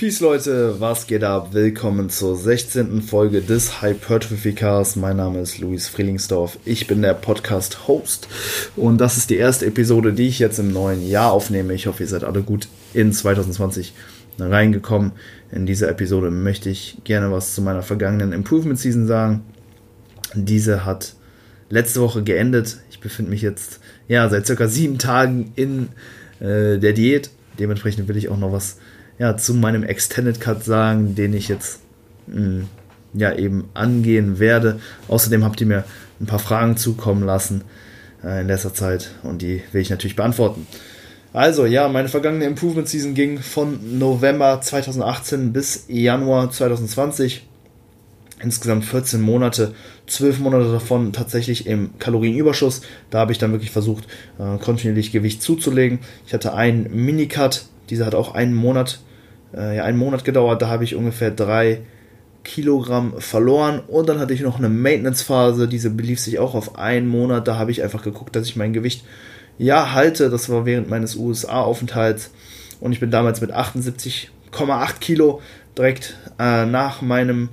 Peace Leute, was geht ab? Willkommen zur 16. Folge des Hypertrophy Cast. Mein Name ist Luis Frielingsdorf. Ich bin der Podcast Host und das ist die erste Episode, die ich jetzt im neuen Jahr aufnehme. Ich hoffe, ihr seid alle gut in 2020 reingekommen. In dieser Episode möchte ich gerne was zu meiner vergangenen Improvement Season sagen. Diese hat letzte Woche geendet. Ich befinde mich jetzt ja seit circa sieben Tagen in äh, der Diät. Dementsprechend will ich auch noch was ja, zu meinem Extended Cut sagen, den ich jetzt mh, hm, ja eben angehen werde. Außerdem habt ihr mir ein paar Fragen zukommen lassen äh, in letzter Zeit und die will ich natürlich beantworten. Also ja, meine vergangene Improvement Season ging von November 2018 bis Januar 2020. Insgesamt 14 Monate, 12 Monate davon tatsächlich im Kalorienüberschuss. Da habe ich dann wirklich versucht, äh, kontinuierlich Gewicht zuzulegen. Ich hatte einen Minicut, dieser hat auch einen Monat äh, ja, einen Monat gedauert. Da habe ich ungefähr drei Kilogramm verloren und dann hatte ich noch eine Maintenance-Phase, diese belief sich auch auf einen Monat. Da habe ich einfach geguckt, dass ich mein Gewicht ja halte. Das war während meines USA-Aufenthalts und ich bin damals mit 78,8 Kilo direkt äh, nach meinem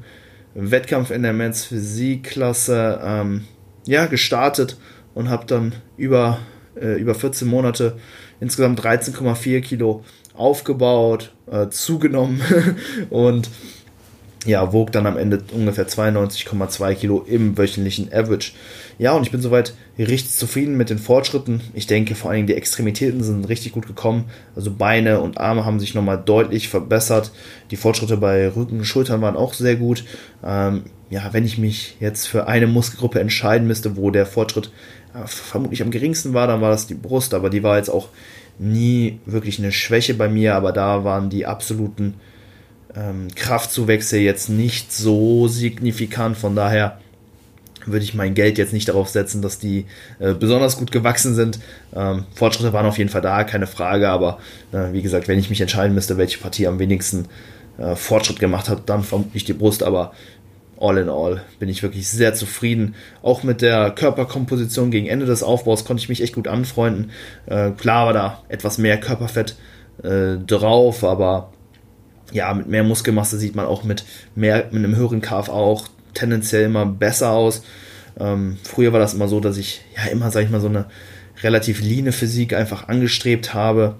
Wettkampf in der Men's Physik-Klasse ähm, ja, gestartet und habe dann über, äh, über 14 Monate insgesamt 13,4 Kilo aufgebaut, äh, zugenommen und ja, wog dann am Ende ungefähr 92,2 Kilo im wöchentlichen Average. Ja, und ich bin soweit richtig zufrieden mit den Fortschritten. Ich denke, vor allen Dingen die Extremitäten sind richtig gut gekommen. Also Beine und Arme haben sich nochmal deutlich verbessert. Die Fortschritte bei Rücken und Schultern waren auch sehr gut. Ähm, ja, wenn ich mich jetzt für eine Muskelgruppe entscheiden müsste, wo der Fortschritt äh, vermutlich am geringsten war, dann war das die Brust. Aber die war jetzt auch nie wirklich eine Schwäche bei mir, aber da waren die absoluten ähm, Kraftzuwächse jetzt nicht so signifikant. Von daher würde ich mein Geld jetzt nicht darauf setzen, dass die äh, besonders gut gewachsen sind. Ähm, Fortschritte waren auf jeden Fall da, keine Frage, aber äh, wie gesagt, wenn ich mich entscheiden müsste, welche Partie am wenigsten äh, Fortschritt gemacht hat, dann vermutlich die Brust, aber all in all bin ich wirklich sehr zufrieden. Auch mit der Körperkomposition gegen Ende des Aufbaus konnte ich mich echt gut anfreunden. Äh, klar war da etwas mehr Körperfett äh, drauf, aber ja, mit mehr Muskelmasse sieht man auch mit mehr, mit einem höheren KFA auch tendenziell immer besser aus. Ähm, früher war das immer so, dass ich ja immer, sag ich mal, so eine relativ leane Physik einfach angestrebt habe.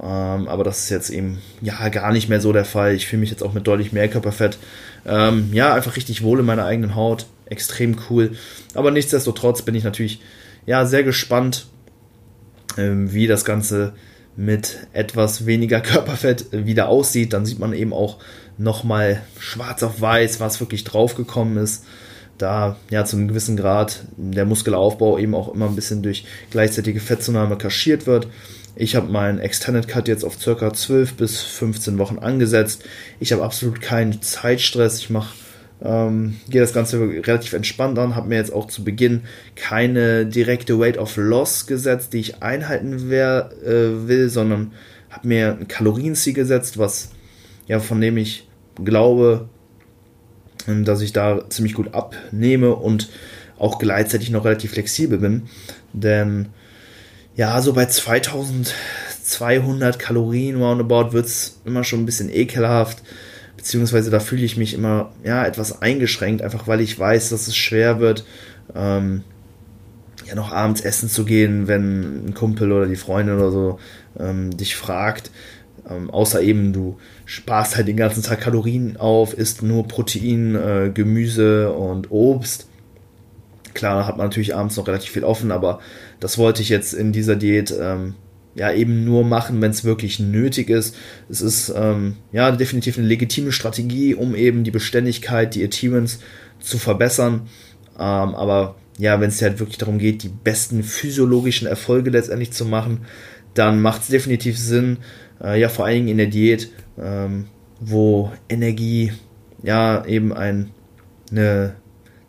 Ähm, aber das ist jetzt eben ja gar nicht mehr so der Fall. Ich fühle mich jetzt auch mit deutlich mehr Körperfett. Ähm, ja, einfach richtig wohl in meiner eigenen Haut. Extrem cool. Aber nichtsdestotrotz bin ich natürlich ja sehr gespannt, ähm, wie das Ganze mit etwas weniger Körperfett wieder aussieht. Dann sieht man eben auch nochmal schwarz auf weiß, was wirklich draufgekommen ist. Da ja zu einem gewissen Grad der Muskelaufbau eben auch immer ein bisschen durch gleichzeitige Fettzunahme kaschiert wird. Ich habe meinen Extended Cut jetzt auf circa 12 bis 15 Wochen angesetzt. Ich habe absolut keinen Zeitstress. Ich mache ähm, gehe das Ganze relativ entspannt an, habe mir jetzt auch zu Beginn keine direkte Weight of Loss gesetzt, die ich einhalten wer, äh, will, sondern habe mir ein Kalorienziel gesetzt, was ja von dem ich glaube, ähm, dass ich da ziemlich gut abnehme und auch gleichzeitig noch relativ flexibel bin, denn ja, so bei 2200 Kalorien roundabout wird es immer schon ein bisschen ekelhaft. Beziehungsweise da fühle ich mich immer ja, etwas eingeschränkt, einfach weil ich weiß, dass es schwer wird, ähm, ja noch abends essen zu gehen, wenn ein Kumpel oder die Freundin oder so ähm, dich fragt. Ähm, außer eben du sparst halt den ganzen Tag Kalorien auf, isst nur Protein, äh, Gemüse und Obst Klar hat man natürlich abends noch relativ viel offen, aber das wollte ich jetzt in dieser Diät ähm, ja eben nur machen, wenn es wirklich nötig ist. Es ist ähm, ja definitiv eine legitime Strategie, um eben die Beständigkeit, die Adherence zu verbessern. Ähm, aber ja, wenn es halt wirklich darum geht, die besten physiologischen Erfolge letztendlich zu machen, dann macht es definitiv Sinn, äh, ja vor allen Dingen in der Diät, ähm, wo Energie ja eben ein, eine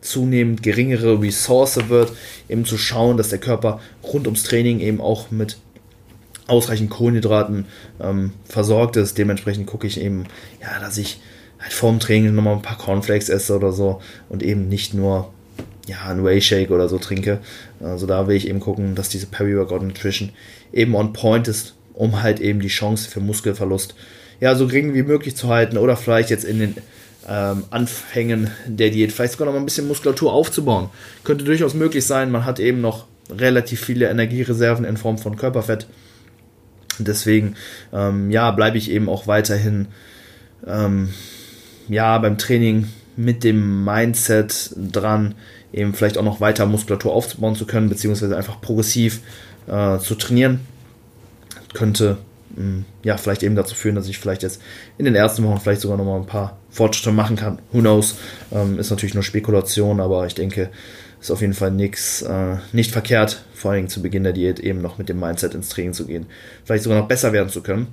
zunehmend geringere Ressource wird, eben zu schauen, dass der Körper rund ums Training eben auch mit ausreichend Kohlenhydraten ähm, versorgt ist. Dementsprechend gucke ich eben, ja, dass ich halt vorm Training nochmal ein paar Cornflakes esse oder so und eben nicht nur ja, ein Whey Shake oder so trinke. Also da will ich eben gucken, dass diese Peri-Workout Nutrition eben on point ist, um halt eben die Chance für Muskelverlust ja, so gering wie möglich zu halten oder vielleicht jetzt in den ähm, Anfängen der Diät vielleicht sogar noch ein bisschen Muskulatur aufzubauen. Könnte durchaus möglich sein. Man hat eben noch relativ viele Energiereserven in Form von Körperfett. Deswegen, ähm, ja, bleibe ich eben auch weiterhin, ähm, ja, beim Training mit dem Mindset dran, eben vielleicht auch noch weiter Muskulatur aufzubauen zu können, beziehungsweise einfach progressiv äh, zu trainieren. Könnte ja, vielleicht eben dazu führen, dass ich vielleicht jetzt in den ersten Wochen vielleicht sogar noch mal ein paar Fortschritte machen kann. Who knows? Ähm, ist natürlich nur Spekulation, aber ich denke, ist auf jeden Fall nichts, äh, nicht verkehrt, vor allem zu Beginn der Diät eben noch mit dem Mindset ins Training zu gehen. Vielleicht sogar noch besser werden zu können.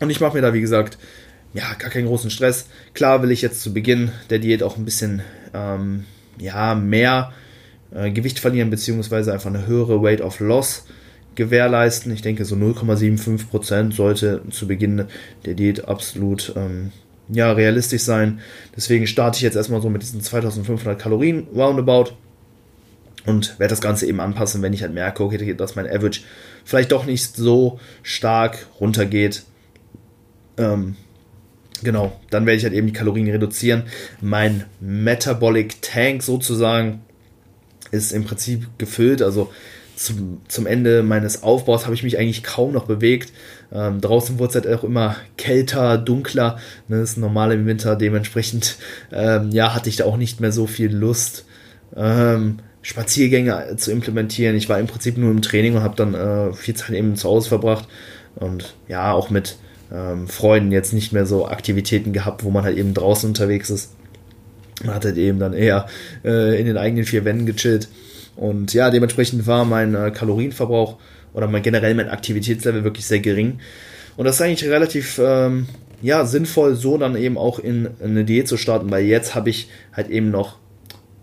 Und ich mache mir da, wie gesagt, ja, gar keinen großen Stress. Klar will ich jetzt zu Beginn der Diät auch ein bisschen, ähm, ja, mehr äh, Gewicht verlieren, beziehungsweise einfach eine höhere Weight of Loss gewährleisten. Ich denke, so 0,75% sollte zu Beginn der Diät absolut ähm, ja, realistisch sein. Deswegen starte ich jetzt erstmal so mit diesen 2500 Kalorien roundabout und werde das Ganze eben anpassen, wenn ich halt merke, okay, dass mein Average vielleicht doch nicht so stark runtergeht. Ähm, genau, dann werde ich halt eben die Kalorien reduzieren. Mein Metabolic Tank sozusagen ist im Prinzip gefüllt, also zum, zum Ende meines Aufbaus habe ich mich eigentlich kaum noch bewegt. Ähm, draußen wurde es halt auch immer kälter, dunkler. Ne, das ist normal im Winter. Dementsprechend ähm, ja, hatte ich da auch nicht mehr so viel Lust, ähm, Spaziergänge zu implementieren. Ich war im Prinzip nur im Training und habe dann äh, viel Zeit eben zu Hause verbracht. Und ja, auch mit ähm, Freunden jetzt nicht mehr so Aktivitäten gehabt, wo man halt eben draußen unterwegs ist. Man hat halt eben dann eher äh, in den eigenen vier Wänden gechillt. Und ja, dementsprechend war mein äh, Kalorienverbrauch oder mein generell mein Aktivitätslevel wirklich sehr gering. Und das ist eigentlich relativ ähm, ja, sinnvoll, so dann eben auch in, in eine Diät zu starten, weil jetzt habe ich halt eben noch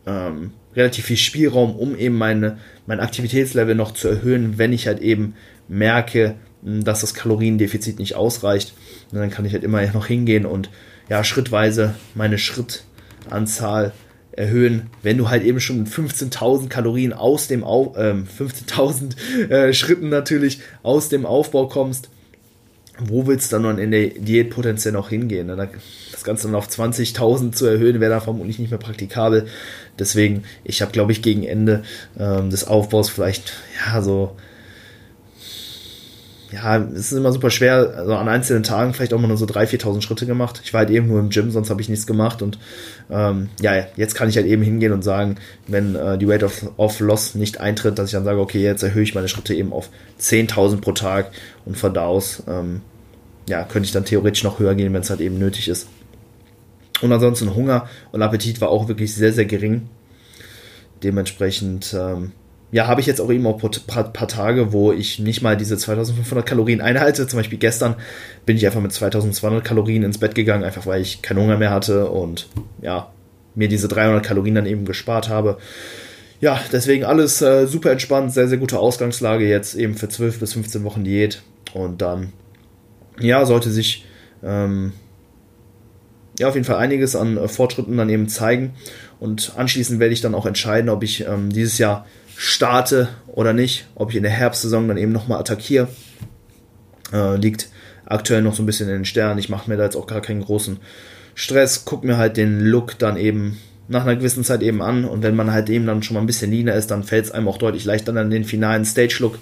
ähm, relativ viel Spielraum, um eben meine, mein Aktivitätslevel noch zu erhöhen, wenn ich halt eben merke, hm, dass das Kaloriendefizit nicht ausreicht. Und dann kann ich halt immer noch hingehen und ja, schrittweise meine Schrittanzahl erhöhen, wenn du halt eben schon 15.000 Kalorien aus dem Auf, äh, 15.000 äh, Schritten natürlich aus dem Aufbau kommst, wo willst du dann in der Diät potenziell noch hingehen? Ne? Das Ganze dann auf 20.000 zu erhöhen, wäre dann vermutlich nicht mehr praktikabel. Deswegen, ich habe, glaube ich, gegen Ende ähm, des Aufbaus vielleicht, ja, so ja, es ist immer super schwer, also an einzelnen Tagen vielleicht auch mal nur so 3.000, 4.000 Schritte gemacht. Ich war halt eben nur im Gym, sonst habe ich nichts gemacht und ähm, ja, jetzt kann ich halt eben hingehen und sagen, wenn äh, die Rate of, of Loss nicht eintritt, dass ich dann sage, okay, jetzt erhöhe ich meine Schritte eben auf 10.000 pro Tag und von da aus, ähm, ja, könnte ich dann theoretisch noch höher gehen, wenn es halt eben nötig ist. Und ansonsten Hunger und Appetit war auch wirklich sehr, sehr gering. Dementsprechend, ähm, ja, habe ich jetzt auch eben auch paar, paar Tage, wo ich nicht mal diese 2500 Kalorien einhalte. Zum Beispiel gestern bin ich einfach mit 2200 Kalorien ins Bett gegangen, einfach weil ich keinen Hunger mehr hatte und ja, mir diese 300 Kalorien dann eben gespart habe. Ja, deswegen alles äh, super entspannt, sehr, sehr gute Ausgangslage jetzt eben für 12 bis 15 Wochen Diät. Und dann, ja, sollte sich ähm, ja auf jeden Fall einiges an äh, Fortschritten dann eben zeigen. Und anschließend werde ich dann auch entscheiden, ob ich ähm, dieses Jahr starte oder nicht, ob ich in der Herbstsaison dann eben nochmal attackiere. Äh, liegt aktuell noch so ein bisschen in den Sternen. Ich mache mir da jetzt auch gar keinen großen Stress, gucke mir halt den Look dann eben nach einer gewissen Zeit eben an und wenn man halt eben dann schon mal ein bisschen leaner ist, dann fällt es einem auch deutlich leichter, dann den finalen Stage-Look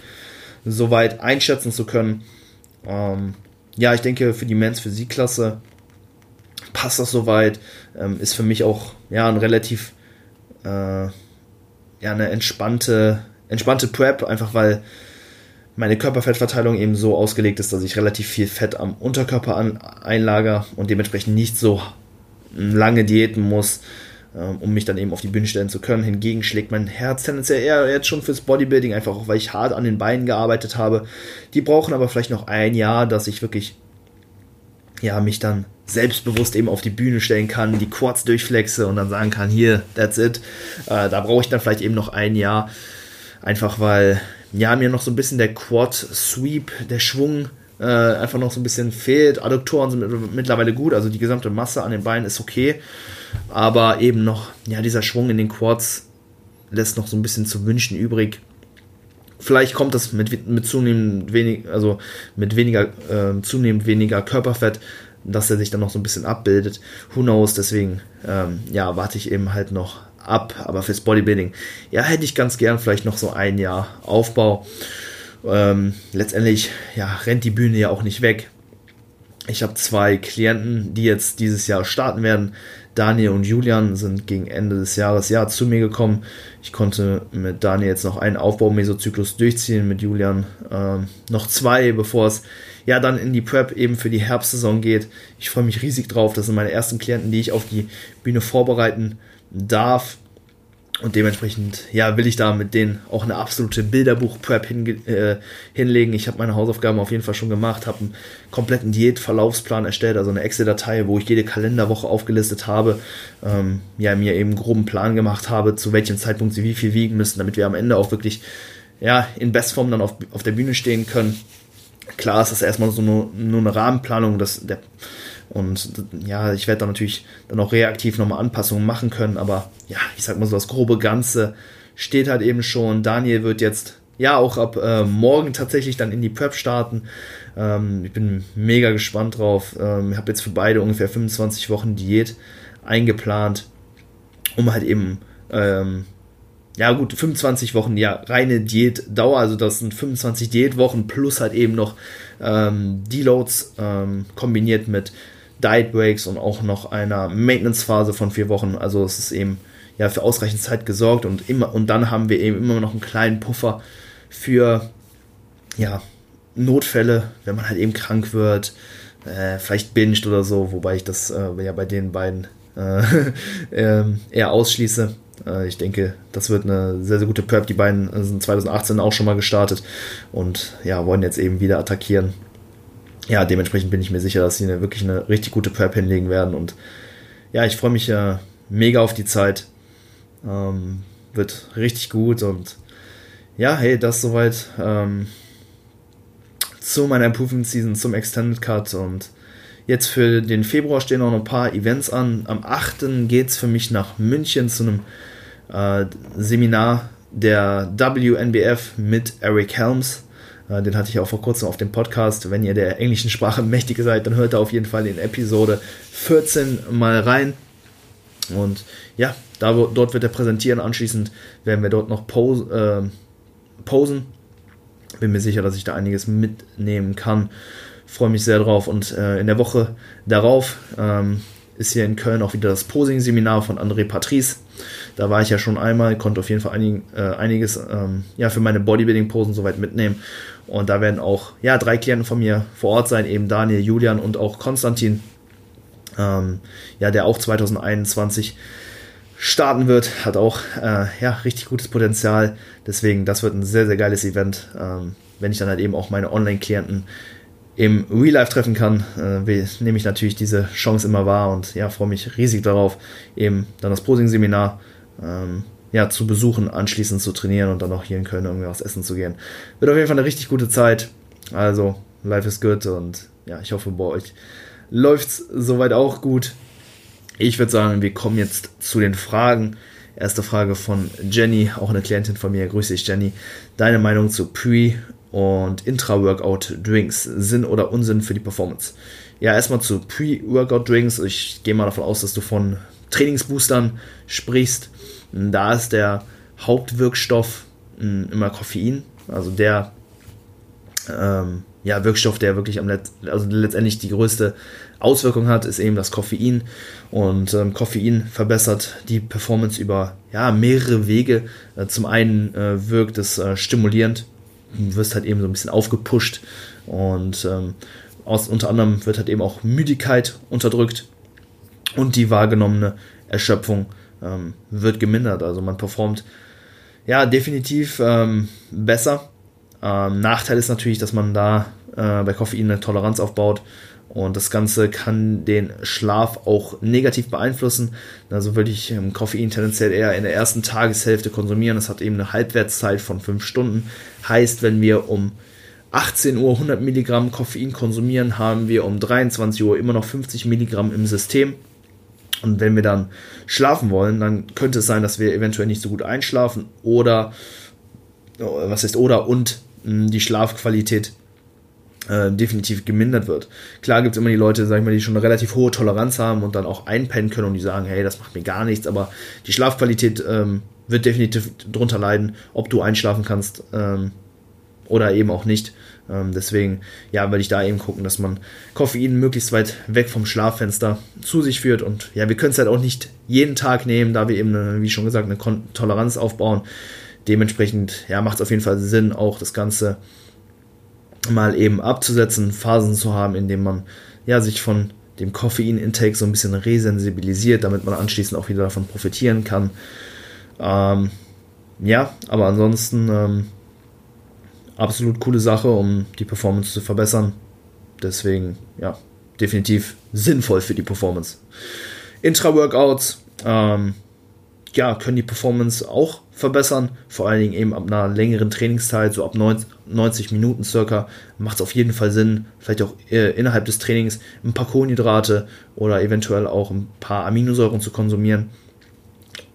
soweit einschätzen zu können. Ähm, ja, ich denke, für die Men's Physik-Klasse passt das soweit. Ähm, ist für mich auch ja ein relativ äh, ja, eine entspannte, entspannte Prep, einfach weil meine Körperfettverteilung eben so ausgelegt ist, dass ich relativ viel Fett am Unterkörper an, einlager und dementsprechend nicht so lange diäten muss, ähm, um mich dann eben auf die Bühne stellen zu können. Hingegen schlägt mein Herz tendenziell eher jetzt schon fürs Bodybuilding, einfach auch weil ich hart an den Beinen gearbeitet habe. Die brauchen aber vielleicht noch ein Jahr, dass ich wirklich ja, mich dann selbstbewusst eben auf die Bühne stellen kann, die Quads durchflexe und dann sagen kann, hier, that's it. Äh, da brauche ich dann vielleicht eben noch ein Jahr, einfach weil, ja, mir noch so ein bisschen der Quad-Sweep, der Schwung äh, einfach noch so ein bisschen fehlt. Adduktoren sind mittlerweile gut, also die gesamte Masse an den Beinen ist okay, aber eben noch, ja, dieser Schwung in den Quads lässt noch so ein bisschen zu wünschen übrig. Vielleicht kommt das mit, mit zunehmend wenig, also mit weniger, äh, zunehmend weniger Körperfett, dass er sich dann noch so ein bisschen abbildet. Who knows? Deswegen, ähm, ja, warte ich eben halt noch ab. Aber fürs Bodybuilding, ja, hätte ich ganz gern vielleicht noch so ein Jahr Aufbau. Ähm, letztendlich, ja, rennt die Bühne ja auch nicht weg. Ich habe zwei Klienten, die jetzt dieses Jahr starten werden. Daniel und Julian sind gegen Ende des Jahres ja zu mir gekommen. Ich konnte mit Daniel jetzt noch einen Aufbaumesozyklus durchziehen, mit Julian ähm, noch zwei, bevor es ja dann in die Prep eben für die Herbstsaison geht. Ich freue mich riesig drauf. Das sind meine ersten Klienten, die ich auf die Bühne vorbereiten darf. Und dementsprechend, ja, will ich da mit denen auch eine absolute Bilderbuch-Prep hin, äh, hinlegen. Ich habe meine Hausaufgaben auf jeden Fall schon gemacht, habe einen kompletten Diätverlaufsplan erstellt, also eine Excel-Datei, wo ich jede Kalenderwoche aufgelistet habe, ähm, ja, mir eben einen groben Plan gemacht habe, zu welchem Zeitpunkt sie wie viel wiegen müssen, damit wir am Ende auch wirklich, ja, in Bestform dann auf, auf der Bühne stehen können. Klar ist das erstmal so nur, nur eine Rahmenplanung, dass der und ja, ich werde da natürlich dann auch reaktiv nochmal Anpassungen machen können, aber ja, ich sag mal so, das grobe Ganze steht halt eben schon. Daniel wird jetzt ja auch ab äh, morgen tatsächlich dann in die Prep starten. Ähm, ich bin mega gespannt drauf. Ähm, ich habe jetzt für beide ungefähr 25 Wochen Diät eingeplant, um halt eben ähm, ja gut, 25 Wochen, ja, reine Diätdauer, also das sind 25 Diätwochen plus halt eben noch ähm, Deloads ähm, kombiniert mit Diet Breaks und auch noch einer Maintenance-Phase von vier Wochen. Also es ist eben ja für ausreichend Zeit gesorgt und immer und dann haben wir eben immer noch einen kleinen Puffer für ja Notfälle, wenn man halt eben krank wird, äh, vielleicht binscht oder so, wobei ich das äh, ja bei den beiden äh, ähm, eher ausschließe. Äh, ich denke, das wird eine sehr, sehr gute Prep. Die beiden sind 2018 auch schon mal gestartet und ja, wollen jetzt eben wieder attackieren ja, dementsprechend bin ich mir sicher, dass sie eine, wirklich eine richtig gute Prep hinlegen werden. Und ja, ich freue mich ja mega auf die Zeit. Ähm, wird richtig gut und ja, hey, das soweit ähm, zu meiner Improvement Season, zum Extended Cut und jetzt für den Februar stehen noch ein paar Events an. Am 8. geht es für mich nach München zu einem äh, Seminar der WNBF mit Eric Helms. Äh, den hatte ich auch vor kurzem auf dem Podcast. Wenn ihr der englischen Sprache mächtig seid, dann hört da auf jeden Fall in Episode 14 mal rein. Und ja, da, dort wird er präsentieren. Anschließend werden wir dort noch pose, äh, posen. Bin mir sicher, dass ich da einiges mitnehmen kann. Freue mich sehr drauf. Und äh, in der Woche darauf ähm, ist hier in Köln auch wieder das Posing-Seminar von André Patrice. Da war ich ja schon einmal, konnte auf jeden Fall einig, äh, einiges ähm, ja, für meine Bodybuilding-Posen soweit mitnehmen. Und da werden auch ja, drei Klienten von mir vor Ort sein, eben Daniel, Julian und auch Konstantin, ähm, ja, der auch 2021 starten wird, hat auch äh, ja, richtig gutes Potenzial. Deswegen, das wird ein sehr, sehr geiles Event, ähm, wenn ich dann halt eben auch meine Online-Klienten im Real Life treffen kann, äh, nehme ich natürlich diese Chance immer wahr und ja, freue mich riesig darauf, eben dann das Posing-Seminar ähm, ja, zu besuchen, anschließend zu trainieren und dann auch hier in Köln irgendwie was essen zu gehen. Wird auf jeden Fall eine richtig gute Zeit. Also, life is good und ja, ich hoffe, bei euch läuft es soweit auch gut. Ich würde sagen, wir kommen jetzt zu den Fragen. Erste Frage von Jenny, auch eine Klientin von mir. Grüße dich, Jenny. Deine Meinung zu Pre- und Intra-Workout-Drinks, Sinn oder Unsinn für die Performance? Ja, erstmal zu Pre-Workout-Drinks. Ich gehe mal davon aus, dass du von Trainingsboostern sprichst. Da ist der Hauptwirkstoff hm, immer Koffein, also der ähm, ja, Wirkstoff, der wirklich am Let also letztendlich die größte Auswirkung hat, ist eben das Koffein. Und ähm, Koffein verbessert die Performance über ja, mehrere Wege. Äh, zum einen äh, wirkt es äh, stimulierend, du wirst halt eben so ein bisschen aufgepusht und ähm, aus, unter anderem wird halt eben auch Müdigkeit unterdrückt und die wahrgenommene Erschöpfung ähm, wird gemindert. Also man performt ja definitiv ähm, besser. Ähm, Nachteil ist natürlich, dass man da äh, bei Koffein eine Toleranz aufbaut und das Ganze kann den Schlaf auch negativ beeinflussen. Also würde ich ähm, Koffein tendenziell eher in der ersten Tageshälfte konsumieren. Es hat eben eine Halbwertszeit von 5 Stunden. Heißt, wenn wir um 18 Uhr 100 Milligramm Koffein konsumieren, haben wir um 23 Uhr immer noch 50 Milligramm im System. Und wenn wir dann schlafen wollen, dann könnte es sein, dass wir eventuell nicht so gut einschlafen oder was heißt oder und die Schlafqualität äh, definitiv gemindert wird. Klar gibt es immer die Leute, sag ich mal, die schon eine relativ hohe Toleranz haben und dann auch einpennen können und die sagen, hey, das macht mir gar nichts, aber die Schlafqualität ähm, wird definitiv drunter leiden, ob du einschlafen kannst ähm, oder eben auch nicht. Ähm, deswegen, ja, würde ich da eben gucken, dass man Koffein möglichst weit weg vom Schlaffenster zu sich führt. Und ja, wir können es halt auch nicht jeden Tag nehmen, da wir eben, wie schon gesagt, eine Kon Toleranz aufbauen. Dementsprechend, ja, macht es auf jeden Fall Sinn, auch das Ganze mal eben abzusetzen, Phasen zu haben, in denen man ja sich von dem Koffein-Intake so ein bisschen resensibilisiert, damit man anschließend auch wieder davon profitieren kann. Ähm, ja, aber ansonsten ähm, absolut coole Sache, um die Performance zu verbessern. Deswegen, ja, definitiv sinnvoll für die Performance. Intra-Workouts, ähm, ja, können die Performance auch verbessern. Vor allen Dingen eben ab einer längeren Trainingszeit, so ab 90 Minuten circa, macht es auf jeden Fall Sinn, vielleicht auch äh, innerhalb des Trainings ein paar Kohlenhydrate oder eventuell auch ein paar Aminosäuren zu konsumieren.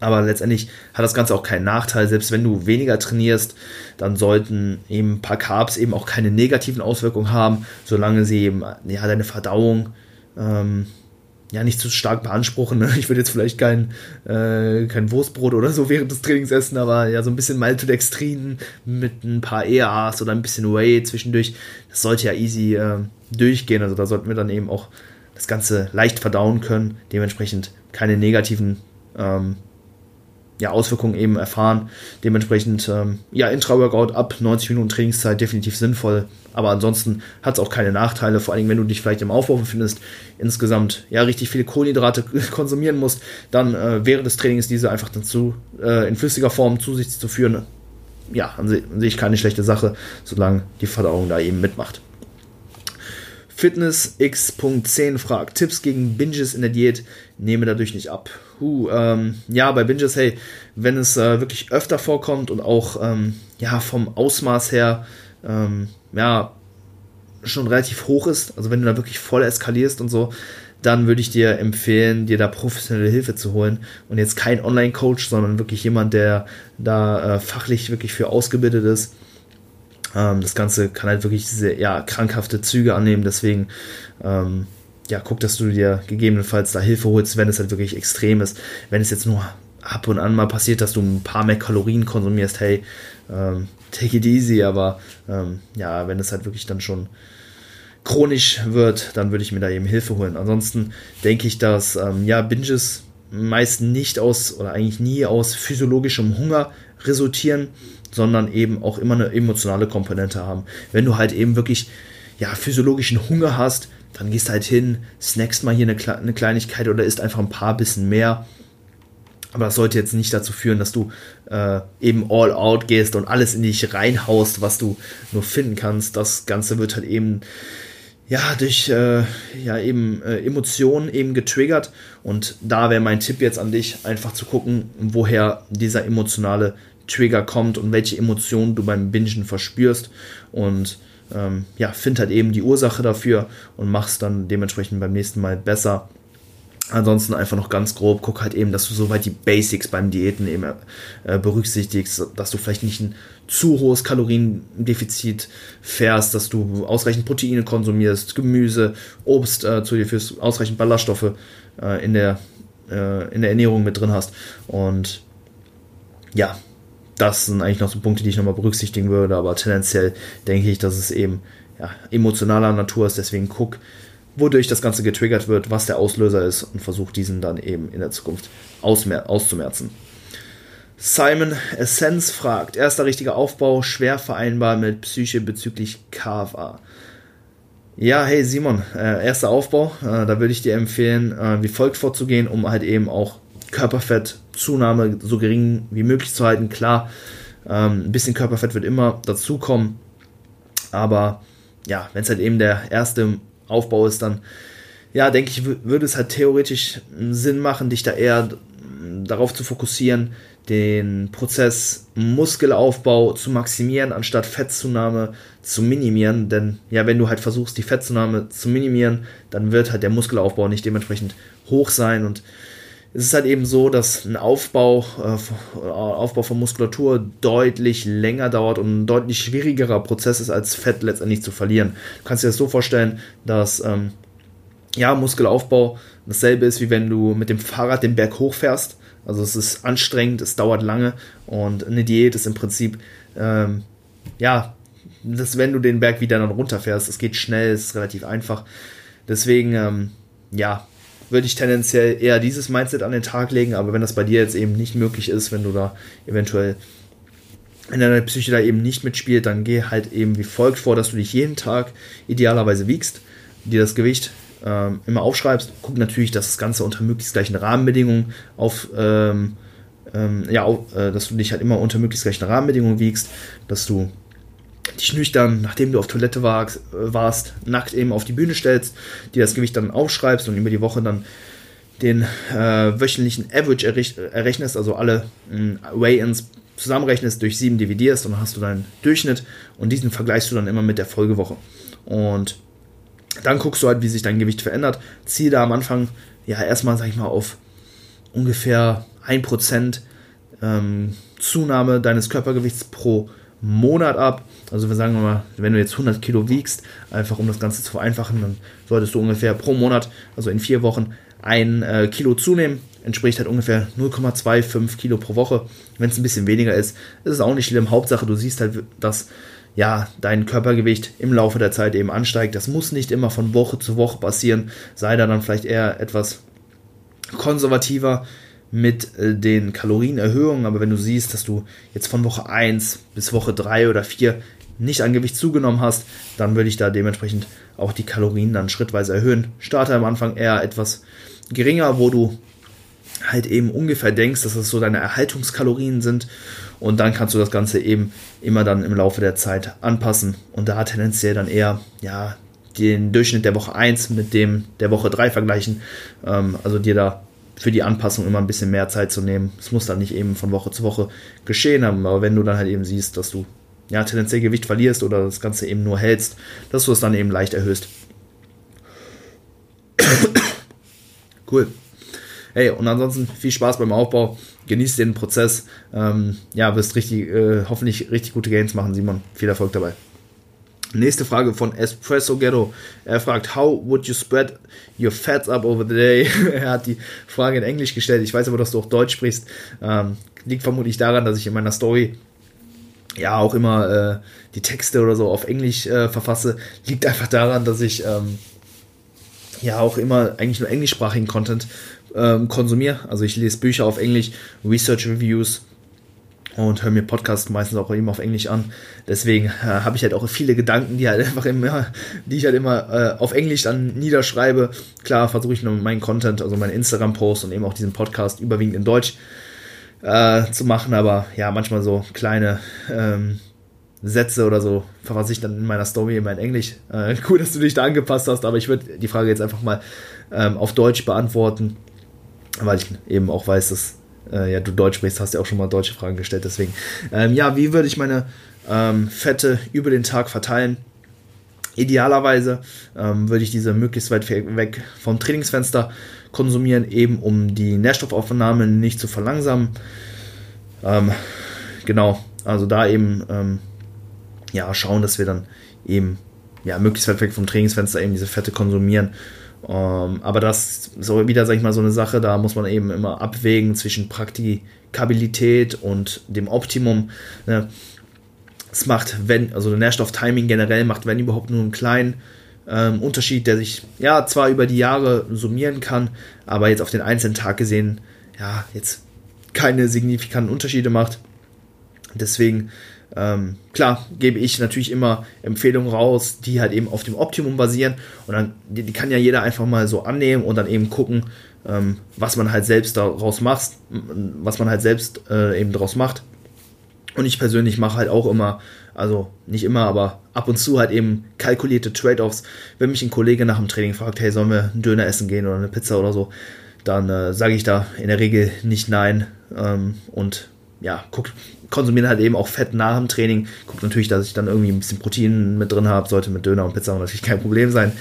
Aber letztendlich hat das Ganze auch keinen Nachteil. Selbst wenn du weniger trainierst, dann sollten eben ein paar Carbs eben auch keine negativen Auswirkungen haben, solange sie eben ja, deine Verdauung ähm, ja nicht zu stark beanspruchen. Ne? Ich würde jetzt vielleicht kein, äh, kein Wurstbrot oder so während des Trainings essen, aber ja, so ein bisschen Maltodextrin mit ein paar EAs oder ein bisschen Whey zwischendurch, das sollte ja easy äh, durchgehen. Also da sollten wir dann eben auch das Ganze leicht verdauen können, dementsprechend keine negativen ähm, ja, Auswirkungen eben erfahren. Dementsprechend, ähm, ja, Intra-Workout ab 90 Minuten Trainingszeit definitiv sinnvoll. Aber ansonsten hat es auch keine Nachteile, vor allem wenn du dich vielleicht im Aufbau befindest, insgesamt ja richtig viele Kohlenhydrate konsumieren musst, dann äh, während des Trainings diese einfach dazu äh, in flüssiger Form zu sich zu führen. Ja, an, se an sich keine schlechte Sache, solange die Verdauung da eben mitmacht. Fitness X.10 fragt: Tipps gegen Binges in der Diät, nehme dadurch nicht ab. Uh, ähm, ja, bei Binges, hey, wenn es äh, wirklich öfter vorkommt und auch ähm, ja, vom Ausmaß her ähm, ja, schon relativ hoch ist, also wenn du da wirklich voll eskalierst und so, dann würde ich dir empfehlen, dir da professionelle Hilfe zu holen. Und jetzt kein Online-Coach, sondern wirklich jemand, der da äh, fachlich wirklich für ausgebildet ist. Ähm, das Ganze kann halt wirklich sehr ja, krankhafte Züge annehmen, deswegen ähm, ja, guck, dass du dir gegebenenfalls da Hilfe holst, wenn es halt wirklich extrem ist. Wenn es jetzt nur ab und an mal passiert, dass du ein paar mehr Kalorien konsumierst, hey, ähm, take it easy, aber ähm, ja, wenn es halt wirklich dann schon chronisch wird, dann würde ich mir da eben Hilfe holen. Ansonsten denke ich, dass ähm, ja, Binges meist nicht aus oder eigentlich nie aus physiologischem Hunger resultieren, sondern eben auch immer eine emotionale Komponente haben. Wenn du halt eben wirklich ja, physiologischen Hunger hast, dann gehst du halt hin, snackst mal hier eine, eine Kleinigkeit oder isst einfach ein paar bisschen mehr. Aber das sollte jetzt nicht dazu führen, dass du äh, eben all out gehst und alles in dich reinhaust, was du nur finden kannst. Das Ganze wird halt eben ja durch äh, ja eben äh, Emotionen eben getriggert und da wäre mein Tipp jetzt an dich einfach zu gucken, woher dieser emotionale Trigger kommt und welche Emotionen du beim Bingen verspürst. Und ähm, ja, find halt eben die Ursache dafür und mach's dann dementsprechend beim nächsten Mal besser. Ansonsten einfach noch ganz grob, guck halt eben, dass du soweit die Basics beim Diäten eben äh, berücksichtigst, dass du vielleicht nicht ein zu hohes Kaloriendefizit fährst, dass du ausreichend Proteine konsumierst, Gemüse, Obst äh, zu dir führst, ausreichend Ballaststoffe äh, in, der, äh, in der Ernährung mit drin hast. Und ja, das sind eigentlich noch so Punkte, die ich nochmal berücksichtigen würde, aber tendenziell denke ich, dass es eben ja, emotionaler Natur ist, deswegen guck, wodurch das Ganze getriggert wird, was der Auslöser ist und versuch diesen dann eben in der Zukunft auszumerzen. Simon Essence fragt, erster richtiger Aufbau, schwer vereinbar mit Psyche bezüglich KFA. Ja, hey Simon, äh, erster Aufbau, äh, da würde ich dir empfehlen, äh, wie folgt vorzugehen, um halt eben auch Körperfettzunahme so gering wie möglich zu halten. Klar, ähm, ein bisschen Körperfett wird immer dazukommen, aber ja, wenn es halt eben der erste Aufbau ist, dann ja, denke ich, würde es halt theoretisch Sinn machen, dich da eher darauf zu fokussieren, den Prozess Muskelaufbau zu maximieren, anstatt Fettzunahme zu minimieren. Denn ja, wenn du halt versuchst, die Fettzunahme zu minimieren, dann wird halt der Muskelaufbau nicht dementsprechend hoch sein und es ist halt eben so, dass ein Aufbau, äh, Aufbau von Muskulatur deutlich länger dauert und ein deutlich schwierigerer Prozess ist, als Fett letztendlich zu verlieren. Du kannst dir das so vorstellen, dass ähm, ja, Muskelaufbau dasselbe ist, wie wenn du mit dem Fahrrad den Berg hochfährst. Also es ist anstrengend, es dauert lange und eine Diät ist im Prinzip, ähm, ja, dass wenn du den Berg wieder dann runterfährst, es geht schnell, es ist relativ einfach. Deswegen, ähm, ja, würde ich tendenziell eher dieses Mindset an den Tag legen, aber wenn das bei dir jetzt eben nicht möglich ist, wenn du da eventuell wenn deine Psyche da eben nicht mitspielt, dann geh halt eben wie folgt vor, dass du dich jeden Tag idealerweise wiegst, dir das Gewicht ähm, immer aufschreibst. Guck natürlich, dass das Ganze unter möglichst gleichen Rahmenbedingungen auf, ähm, ähm, ja, auf, äh, dass du dich halt immer unter möglichst gleichen Rahmenbedingungen wiegst, dass du dich nüchtern, nachdem du auf Toilette warst, äh, warst, nackt eben auf die Bühne stellst, dir das Gewicht dann aufschreibst und über die Woche dann den äh, wöchentlichen Average errechnest, also alle äh, Weigh-ins zusammenrechnest, durch sieben dividierst und dann hast du deinen Durchschnitt und diesen vergleichst du dann immer mit der Folgewoche. Und dann guckst du halt, wie sich dein Gewicht verändert. Zieh da am Anfang ja erstmal, sag ich mal, auf ungefähr 1% ähm, Zunahme deines Körpergewichts pro Monat ab. Also wir sagen mal, wenn du jetzt 100 Kilo wiegst, einfach um das Ganze zu vereinfachen, dann solltest du ungefähr pro Monat, also in vier Wochen, ein äh, Kilo zunehmen. Entspricht halt ungefähr 0,25 Kilo pro Woche. Wenn es ein bisschen weniger ist, ist es auch nicht schlimm. Hauptsache, du siehst halt, dass ja, dein Körpergewicht im Laufe der Zeit eben ansteigt. Das muss nicht immer von Woche zu Woche passieren. Sei da dann vielleicht eher etwas konservativer mit äh, den Kalorienerhöhungen, aber wenn du siehst, dass du jetzt von Woche 1 bis Woche 3 oder 4 nicht an Gewicht zugenommen hast, dann würde ich da dementsprechend auch die Kalorien dann schrittweise erhöhen. Starte am Anfang eher etwas geringer, wo du halt eben ungefähr denkst, dass das so deine Erhaltungskalorien sind. Und dann kannst du das Ganze eben immer dann im Laufe der Zeit anpassen. Und da tendenziell dann eher ja den Durchschnitt der Woche 1 mit dem der Woche 3 vergleichen, ähm, also dir da für die Anpassung immer ein bisschen mehr Zeit zu nehmen. Es muss dann nicht eben von Woche zu Woche geschehen haben, aber wenn du dann halt eben siehst, dass du ja tendenziell Gewicht verlierst oder das Ganze eben nur hältst, dass du es dann eben leicht erhöhst. cool. Hey, und ansonsten viel Spaß beim Aufbau. Genieß den Prozess. Ähm, ja, wirst richtig, äh, hoffentlich richtig gute Gains machen, Simon. Viel Erfolg dabei. Nächste Frage von Espresso Ghetto. Er fragt, how would you spread your fats up over the day? er hat die Frage in Englisch gestellt. Ich weiß aber, dass du auch Deutsch sprichst. Ähm, liegt vermutlich daran, dass ich in meiner Story ja auch immer äh, die Texte oder so auf Englisch äh, verfasse. Liegt einfach daran, dass ich ähm, ja auch immer eigentlich nur englischsprachigen Content ähm, konsumiere. Also ich lese Bücher auf Englisch, Research Reviews und höre mir Podcasts meistens auch immer auf Englisch an. Deswegen äh, habe ich halt auch viele Gedanken, die halt einfach immer, die ich halt immer äh, auf Englisch dann niederschreibe. Klar versuche ich nur meinen Content, also meinen Instagram-Post und eben auch diesen Podcast überwiegend in Deutsch äh, zu machen, aber ja, manchmal so kleine ähm, Sätze oder so verfasse ich dann in meiner Story immer in Englisch. Äh, cool, dass du dich da angepasst hast, aber ich würde die Frage jetzt einfach mal ähm, auf Deutsch beantworten, weil ich eben auch weiß, dass äh, ja, du Deutsch sprichst, hast ja auch schon mal deutsche Fragen gestellt, deswegen. Ähm, ja, wie würde ich meine ähm, Fette über den Tag verteilen? Idealerweise ähm, würde ich diese möglichst weit weg vom Trainingsfenster konsumieren, eben um die Nährstoffaufnahme nicht zu verlangsamen. Ähm, genau, also da eben ähm, ja, schauen, dass wir dann eben ja, möglichst weit weg vom Trainingsfenster eben diese Fette konsumieren um, ähm, aber das ist so wieder, sag ich mal, so eine Sache, da muss man eben immer abwägen zwischen Praktikabilität und dem Optimum. Ne? Es macht, wenn, also Nährstofftiming generell macht, wenn überhaupt nur einen kleinen ähm, Unterschied, der sich ja zwar über die Jahre summieren kann, aber jetzt auf den einzelnen Tag gesehen, ja, jetzt keine signifikanten Unterschiede macht. Deswegen ähm, klar, gebe ich natürlich immer Empfehlungen raus, die halt eben auf dem Optimum basieren. Und dann, die, die kann ja jeder einfach mal so annehmen und dann eben gucken, ähm, was man halt selbst daraus macht, was man halt selbst äh, eben daraus macht. Und ich persönlich mache halt auch immer, also nicht immer, aber ab und zu halt eben kalkulierte Trade-offs. Wenn mich ein Kollege nach dem Training fragt, hey, sollen wir einen Döner essen gehen oder eine Pizza oder so, dann äh, sage ich da in der Regel nicht nein ähm, und ja, guckt, konsumieren halt eben auch Fett nach dem Training. Guckt natürlich, dass ich dann irgendwie ein bisschen Protein mit drin habe. Sollte mit Döner und Pizza natürlich kein Problem sein.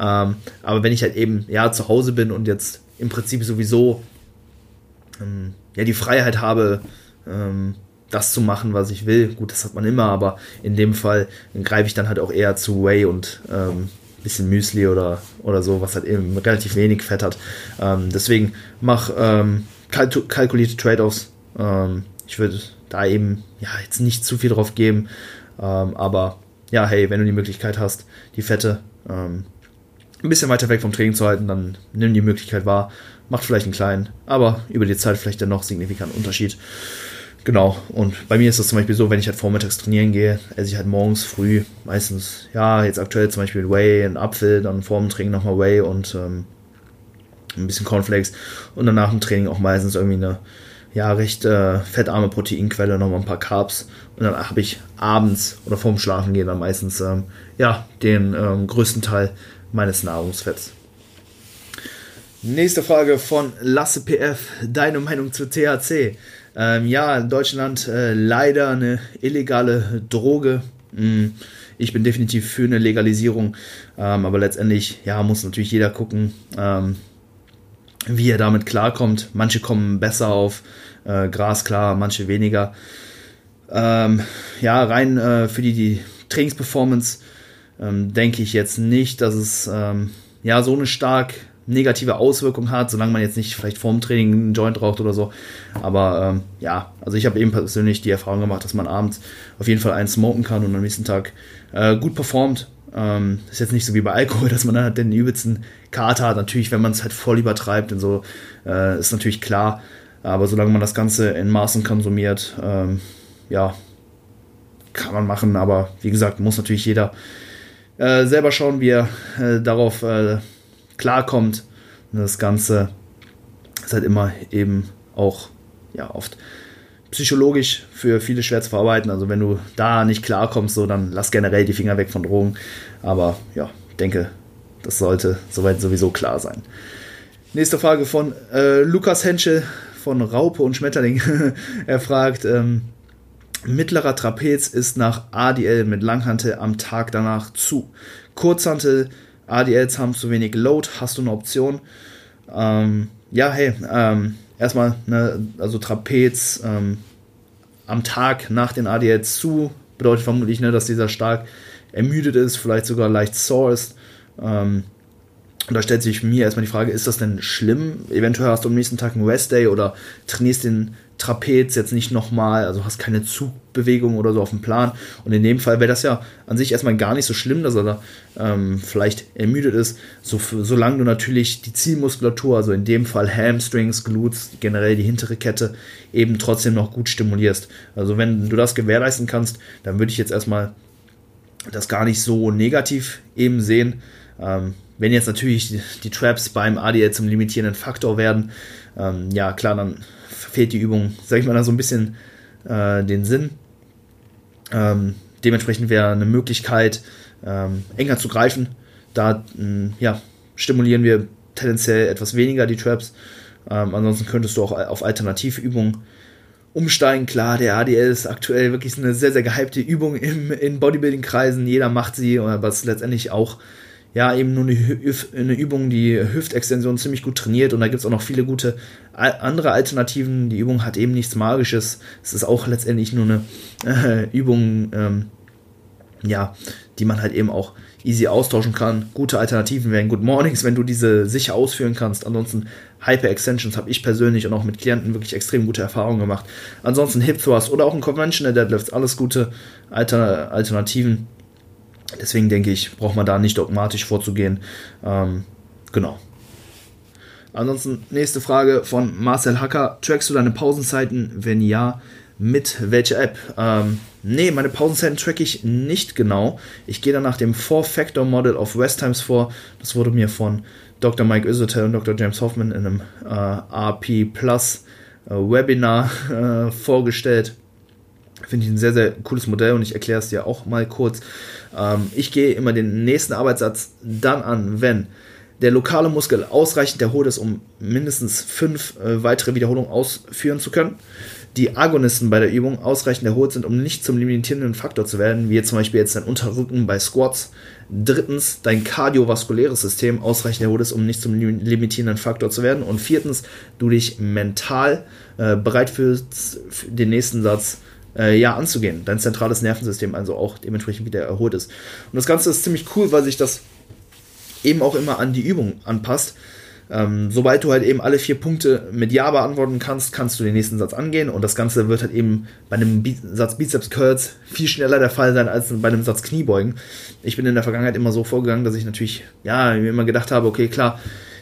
Ähm, aber wenn ich halt eben ja zu Hause bin und jetzt im Prinzip sowieso ähm, ja, die Freiheit habe, ähm, das zu machen, was ich will. Gut, das hat man immer, aber in dem Fall greife ich dann halt auch eher zu Whey und ähm, bisschen Müsli oder, oder so, was halt eben relativ wenig Fett hat. Ähm, deswegen mach ähm, kalkulierte Trade-offs. Ähm, ich würde da eben ja jetzt nicht zu viel drauf geben, ähm, aber ja, hey, wenn du die Möglichkeit hast, die Fette ähm, ein bisschen weiter weg vom Training zu halten, dann nimm die Möglichkeit wahr. Macht vielleicht einen kleinen, aber über die Zeit vielleicht dennoch signifikanten Unterschied. Genau, und bei mir ist das zum Beispiel so, wenn ich halt vormittags trainieren gehe, esse ich halt morgens früh meistens, ja, jetzt aktuell zum Beispiel Whey, einen Apfel, dann vor dem Training nochmal Whey und ähm, ein bisschen Cornflakes und dann nach dem Training auch meistens irgendwie eine, ja, recht äh, fettarme Proteinquelle, nochmal ein paar Carbs und dann habe ich abends oder vorm Schlafen gehen dann meistens, ähm, ja, den ähm, größten Teil meines Nahrungsfetts. Nächste Frage von Lasse PF. Deine Meinung zu THC? Ähm, ja, in Deutschland äh, leider eine illegale Droge. Hm, ich bin definitiv für eine Legalisierung, ähm, aber letztendlich ja, muss natürlich jeder gucken, ähm, wie er damit klarkommt. Manche kommen besser auf äh, Gras klar, manche weniger. Ähm, ja, rein äh, für die, die Trainingsperformance ähm, denke ich jetzt nicht, dass es ähm, ja so eine stark negative Auswirkung hat, solange man jetzt nicht vielleicht vorm Training einen Joint raucht oder so. Aber ähm, ja, also ich habe eben persönlich die Erfahrung gemacht, dass man abends auf jeden Fall einen smoken kann und am nächsten Tag äh, gut performt. Ähm, ist jetzt nicht so wie bei Alkohol, dass man dann halt den übelsten Kater hat. Natürlich, wenn man es halt voll übertreibt und so, äh, ist natürlich klar. Aber solange man das Ganze in Maßen konsumiert, ähm, ja, kann man machen. Aber wie gesagt, muss natürlich jeder äh, selber schauen, wie er äh, darauf äh, klarkommt. Und das Ganze ist halt immer eben auch ja, oft psychologisch für viele schwer zu verarbeiten. Also wenn du da nicht klarkommst, so, dann lass generell die Finger weg von Drogen. Aber ja, denke, das sollte soweit sowieso klar sein. Nächste Frage von äh, Lukas Henschel von Raupe und Schmetterling. er fragt, ähm, mittlerer Trapez ist nach ADL mit Langhantel am Tag danach zu. Kurzhantel ADLs haben zu wenig Load, hast du eine Option? Ähm, ja, hey, ähm, erstmal, ne, also Trapez ähm, am Tag nach den ADLs zu, bedeutet vermutlich, ne, dass dieser stark ermüdet ist, vielleicht sogar leicht sore ist. Ähm, und da stellt sich mir erstmal die Frage, ist das denn schlimm? Eventuell hast du am nächsten Tag einen Rest Day oder trainierst den Trapez jetzt nicht nochmal, also hast keine Zugbewegung oder so auf dem Plan. Und in dem Fall wäre das ja an sich erstmal gar nicht so schlimm, dass er da ähm, vielleicht ermüdet ist, so, solange du natürlich die Zielmuskulatur, also in dem Fall Hamstrings, Glutes, generell die hintere Kette, eben trotzdem noch gut stimulierst. Also wenn du das gewährleisten kannst, dann würde ich jetzt erstmal das gar nicht so negativ eben sehen. Ähm, wenn jetzt natürlich die, Traps beim ADL zum limitierenden Faktor werden, ähm, ja klar, dann fehlt die Übung, sag ich mal, da so ein bisschen äh, den Sinn. Ähm, dementsprechend wäre eine Möglichkeit, ähm, enger zu greifen. Da mh, ja, stimulieren wir tendenziell etwas weniger die Traps. Ähm, ansonsten könntest du auch auf Alternativübungen umsteigen. Klar, der ADL ist aktuell wirklich eine sehr, sehr gehypte Übung im, in Bodybuilding-Kreisen. Jeder macht sie, aber es ist letztendlich auch ja, eben nur eine, Übung, die Hüftextension ziemlich gut trainiert und da gibt es auch noch viele gute andere Alternativen. Die Übung hat eben nichts Magisches. Es ist auch letztendlich nur eine äh, Übung, ähm, ja, die man halt eben auch easy austauschen kann. Gute Alternativen wären Good Mornings, wenn du diese sicher ausführen kannst. Ansonsten Hyper Extensions habe ich persönlich und auch mit Klienten wirklich extrem gute Erfahrungen gemacht. Ansonsten Hip Thrust oder auch ein Conventional Deadlift, alles gute Alter Alternativen Deswegen denke ich, braucht man da nicht dogmatisch vorzugehen. Ähm, genau. Ansonsten nächste Frage von Marcel Hacker. Trackst du deine Pausenzeiten? Wenn ja, mit welcher App? Ähm, nee, meine Pausenzeiten track ich nicht genau. Ich gehe dann nach dem Four-Factor-Model of West Times vor. Das wurde mir von Dr. Mike Isotel und Dr. James Hoffman in einem äh, RP Plus äh, Webinar äh, vorgestellt. Finde ich ein sehr, sehr cooles Modell und ich erkläre es dir auch mal kurz. Ähm, ich gehe immer den nächsten Arbeitssatz dann an, wenn der lokale Muskel ausreichend erholt ist, um mindestens fünf äh, weitere Wiederholungen ausführen zu können. die Agonisten bei der Übung ausreichend erholt sind, um nicht zum limitierenden Faktor zu werden, wie zum Beispiel jetzt dein Unterrücken bei Squats. Drittens, dein kardiovaskuläres System ausreichend erholt ist, um nicht zum limitierenden Faktor zu werden. Und viertens, du dich mental äh, bereit fühlst, für den nächsten Satz äh, ja, anzugehen. Dein zentrales Nervensystem also auch dementsprechend wieder erholt ist. Und das Ganze ist ziemlich cool, weil sich das eben auch immer an die Übung anpasst. Ähm, sobald du halt eben alle vier Punkte mit Ja beantworten kannst, kannst du den nächsten Satz angehen und das Ganze wird halt eben bei einem Bi Satz Bizeps Curls viel schneller der Fall sein als bei einem Satz Kniebeugen. Ich bin in der Vergangenheit immer so vorgegangen, dass ich natürlich, ja, mir immer gedacht habe, okay, klar,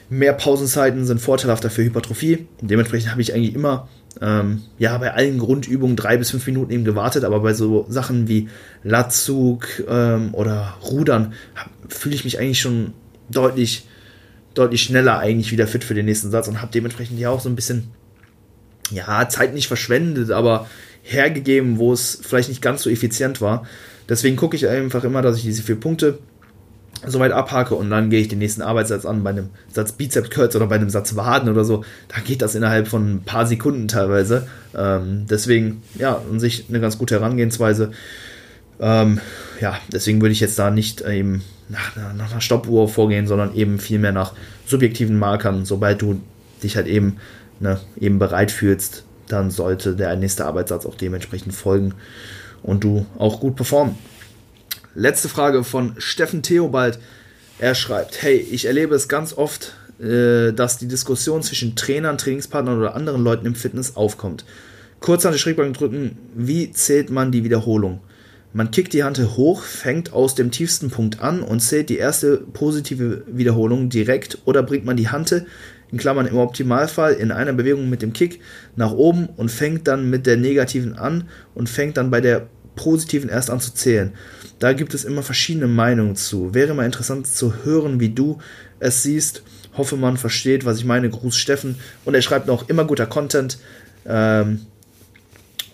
mehr Pausenzeiten sind vorteilhafter für Hypertrophie. Und dementsprechend habe ich eigentlich immer, ähm, ja, bei allen Grundübungen drei bis fünf Minuten eben gewartet, aber bei so Sachen wie Latzug ähm, oder Rudern fühle ich mich eigentlich schon deutlich deutlich schneller eigentlich wieder fit für den nächsten Satz und habe dementsprechend ja auch so ein bisschen, ja, Zeit nicht verschwendet, aber hergegeben, wo es vielleicht nicht ganz so effizient war. Deswegen gucke ich einfach immer, dass ich diese vier Punkte soweit abhake und dann gehe ich den nächsten Arbeitssatz an bei einem Satz Bizeps Curls oder bei einem Satz Waden oder so. Da geht das innerhalb von ein paar Sekunden teilweise. Ähm, deswegen, ja, an sich eine ganz gute Herangehensweise. Ähm, ja, deswegen würde ich jetzt da nicht eben nach, nach einer Stoppuhr vorgehen, sondern eben vielmehr nach subjektiven Markern. Sobald du dich halt eben, ne, eben bereit fühlst, dann sollte der nächste Arbeitssatz auch dementsprechend folgen und du auch gut performen. Letzte Frage von Steffen Theobald. Er schreibt, hey, ich erlebe es ganz oft, äh, dass die Diskussion zwischen Trainern, Trainingspartnern oder anderen Leuten im Fitness aufkommt. Kurz an die Schrägbank drücken, wie zählt man die Wiederholung? Man kickt die Hand hoch, fängt aus dem tiefsten Punkt an und zählt die erste positive Wiederholung direkt oder bringt man die Hand, in Klammern im Optimalfall, in einer Bewegung mit dem Kick nach oben und fängt dann mit der negativen an und fängt dann bei der positiven erst an zu zählen. Da gibt es immer verschiedene Meinungen zu. Wäre mal interessant zu hören, wie du es siehst. Hoffe, man versteht, was ich meine. Gruß Steffen. Und er schreibt noch immer guter Content. Ähm,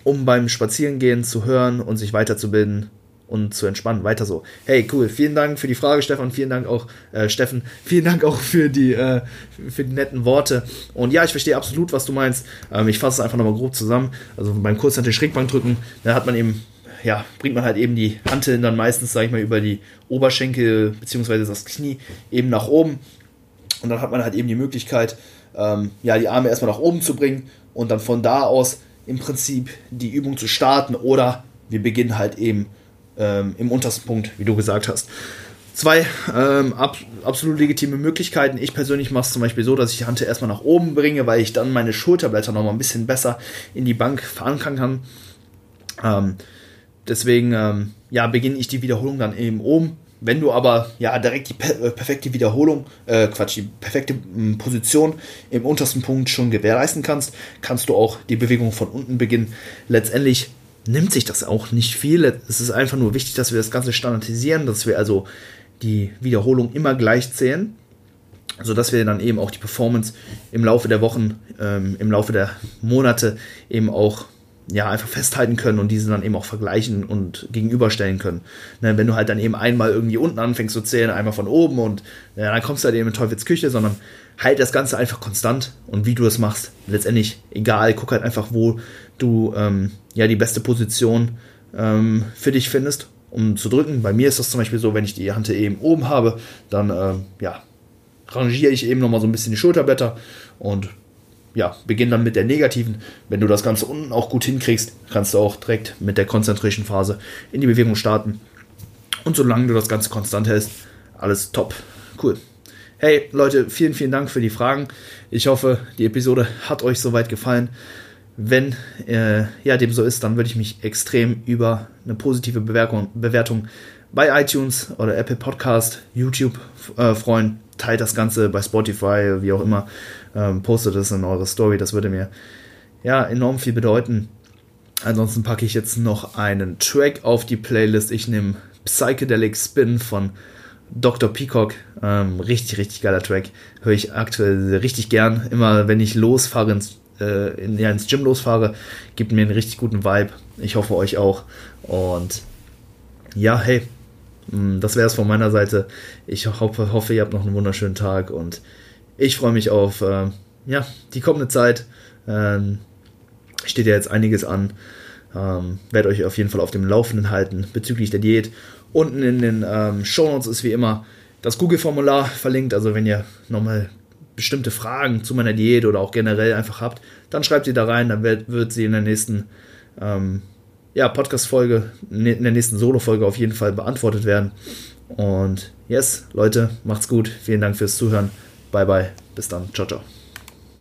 um beim Spazierengehen zu hören und sich weiterzubilden und zu entspannen. Weiter so. Hey, cool. Vielen Dank für die Frage, Stefan. Vielen Dank auch, äh, Steffen. Vielen Dank auch für die, äh, für die netten Worte. Und ja, ich verstehe absolut, was du meinst. Ähm, ich fasse es einfach nochmal grob zusammen. Also beim Kurzhantel Schrägbank drücken, da hat man eben, ja, bringt man halt eben die Hanteln dann meistens, sage ich mal, über die Oberschenkel bzw. das Knie eben nach oben. Und dann hat man halt eben die Möglichkeit, ähm, ja, die Arme erstmal nach oben zu bringen und dann von da aus im Prinzip die Übung zu starten oder wir beginnen halt eben ähm, im untersten Punkt, wie du gesagt hast. Zwei ähm, ab, absolut legitime Möglichkeiten. Ich persönlich mache es zum Beispiel so, dass ich die Hand erstmal nach oben bringe, weil ich dann meine Schulterblätter noch mal ein bisschen besser in die Bank verankern kann. Ähm, deswegen ähm, ja, beginne ich die Wiederholung dann eben oben wenn du aber ja direkt die per äh, perfekte Wiederholung, äh, Quatsch, die perfekte m, Position im untersten Punkt schon gewährleisten kannst, kannst du auch die Bewegung von unten beginnen. Letztendlich nimmt sich das auch nicht viel. Es ist einfach nur wichtig, dass wir das Ganze standardisieren, dass wir also die Wiederholung immer gleich zählen, sodass wir dann eben auch die Performance im Laufe der Wochen, ähm, im Laufe der Monate eben auch ja, einfach festhalten können und diese dann eben auch vergleichen und gegenüberstellen können. Ne, wenn du halt dann eben einmal irgendwie unten anfängst zu zählen, einmal von oben und ja, dann kommst du halt eben in Teufels Küche, sondern halt das Ganze einfach konstant und wie du es machst, letztendlich egal, guck halt einfach, wo du ähm, ja die beste Position ähm, für dich findest, um zu drücken. Bei mir ist das zum Beispiel so, wenn ich die Hand eben oben habe, dann ähm, ja, rangiere ich eben nochmal so ein bisschen die Schulterblätter und ja, beginn dann mit der negativen. Wenn du das Ganze unten auch gut hinkriegst, kannst du auch direkt mit der Concentration Phase in die Bewegung starten. Und solange du das Ganze konstant hältst, alles top. Cool. Hey Leute, vielen, vielen Dank für die Fragen. Ich hoffe, die Episode hat euch soweit gefallen. Wenn äh, ja, dem so ist, dann würde ich mich extrem über eine positive Bewertung, Bewertung bei iTunes oder Apple Podcast, YouTube äh, freuen. Teilt das Ganze bei Spotify, wie auch immer ähm, postet es in eure Story. Das würde mir ja enorm viel bedeuten. Ansonsten packe ich jetzt noch einen Track auf die Playlist. Ich nehme Psychedelic Spin von Dr. Peacock. Ähm, richtig, richtig geiler Track. Höre ich aktuell richtig gern. Immer wenn ich losfahre, ins, äh, in, ja, ins Gym losfahre, gibt mir einen richtig guten Vibe. Ich hoffe euch auch. Und ja, hey, das wäre es von meiner Seite. Ich hoffe, hoffe, ihr habt noch einen wunderschönen Tag und ich freue mich auf äh, ja, die kommende Zeit. Ähm, Steht ja jetzt einiges an. Ähm, werde euch auf jeden Fall auf dem Laufenden halten bezüglich der Diät. Unten in den ähm, Shownotes ist wie immer das Google-Formular verlinkt. Also wenn ihr nochmal bestimmte Fragen zu meiner Diät oder auch generell einfach habt, dann schreibt sie da rein. Dann wird, wird sie in der nächsten ähm, ja, Podcast-Folge, ne, in der nächsten Solo-Folge auf jeden Fall beantwortet werden. Und yes, Leute, macht's gut. Vielen Dank fürs Zuhören. Bye bye. Bis dann. Ciao, ciao.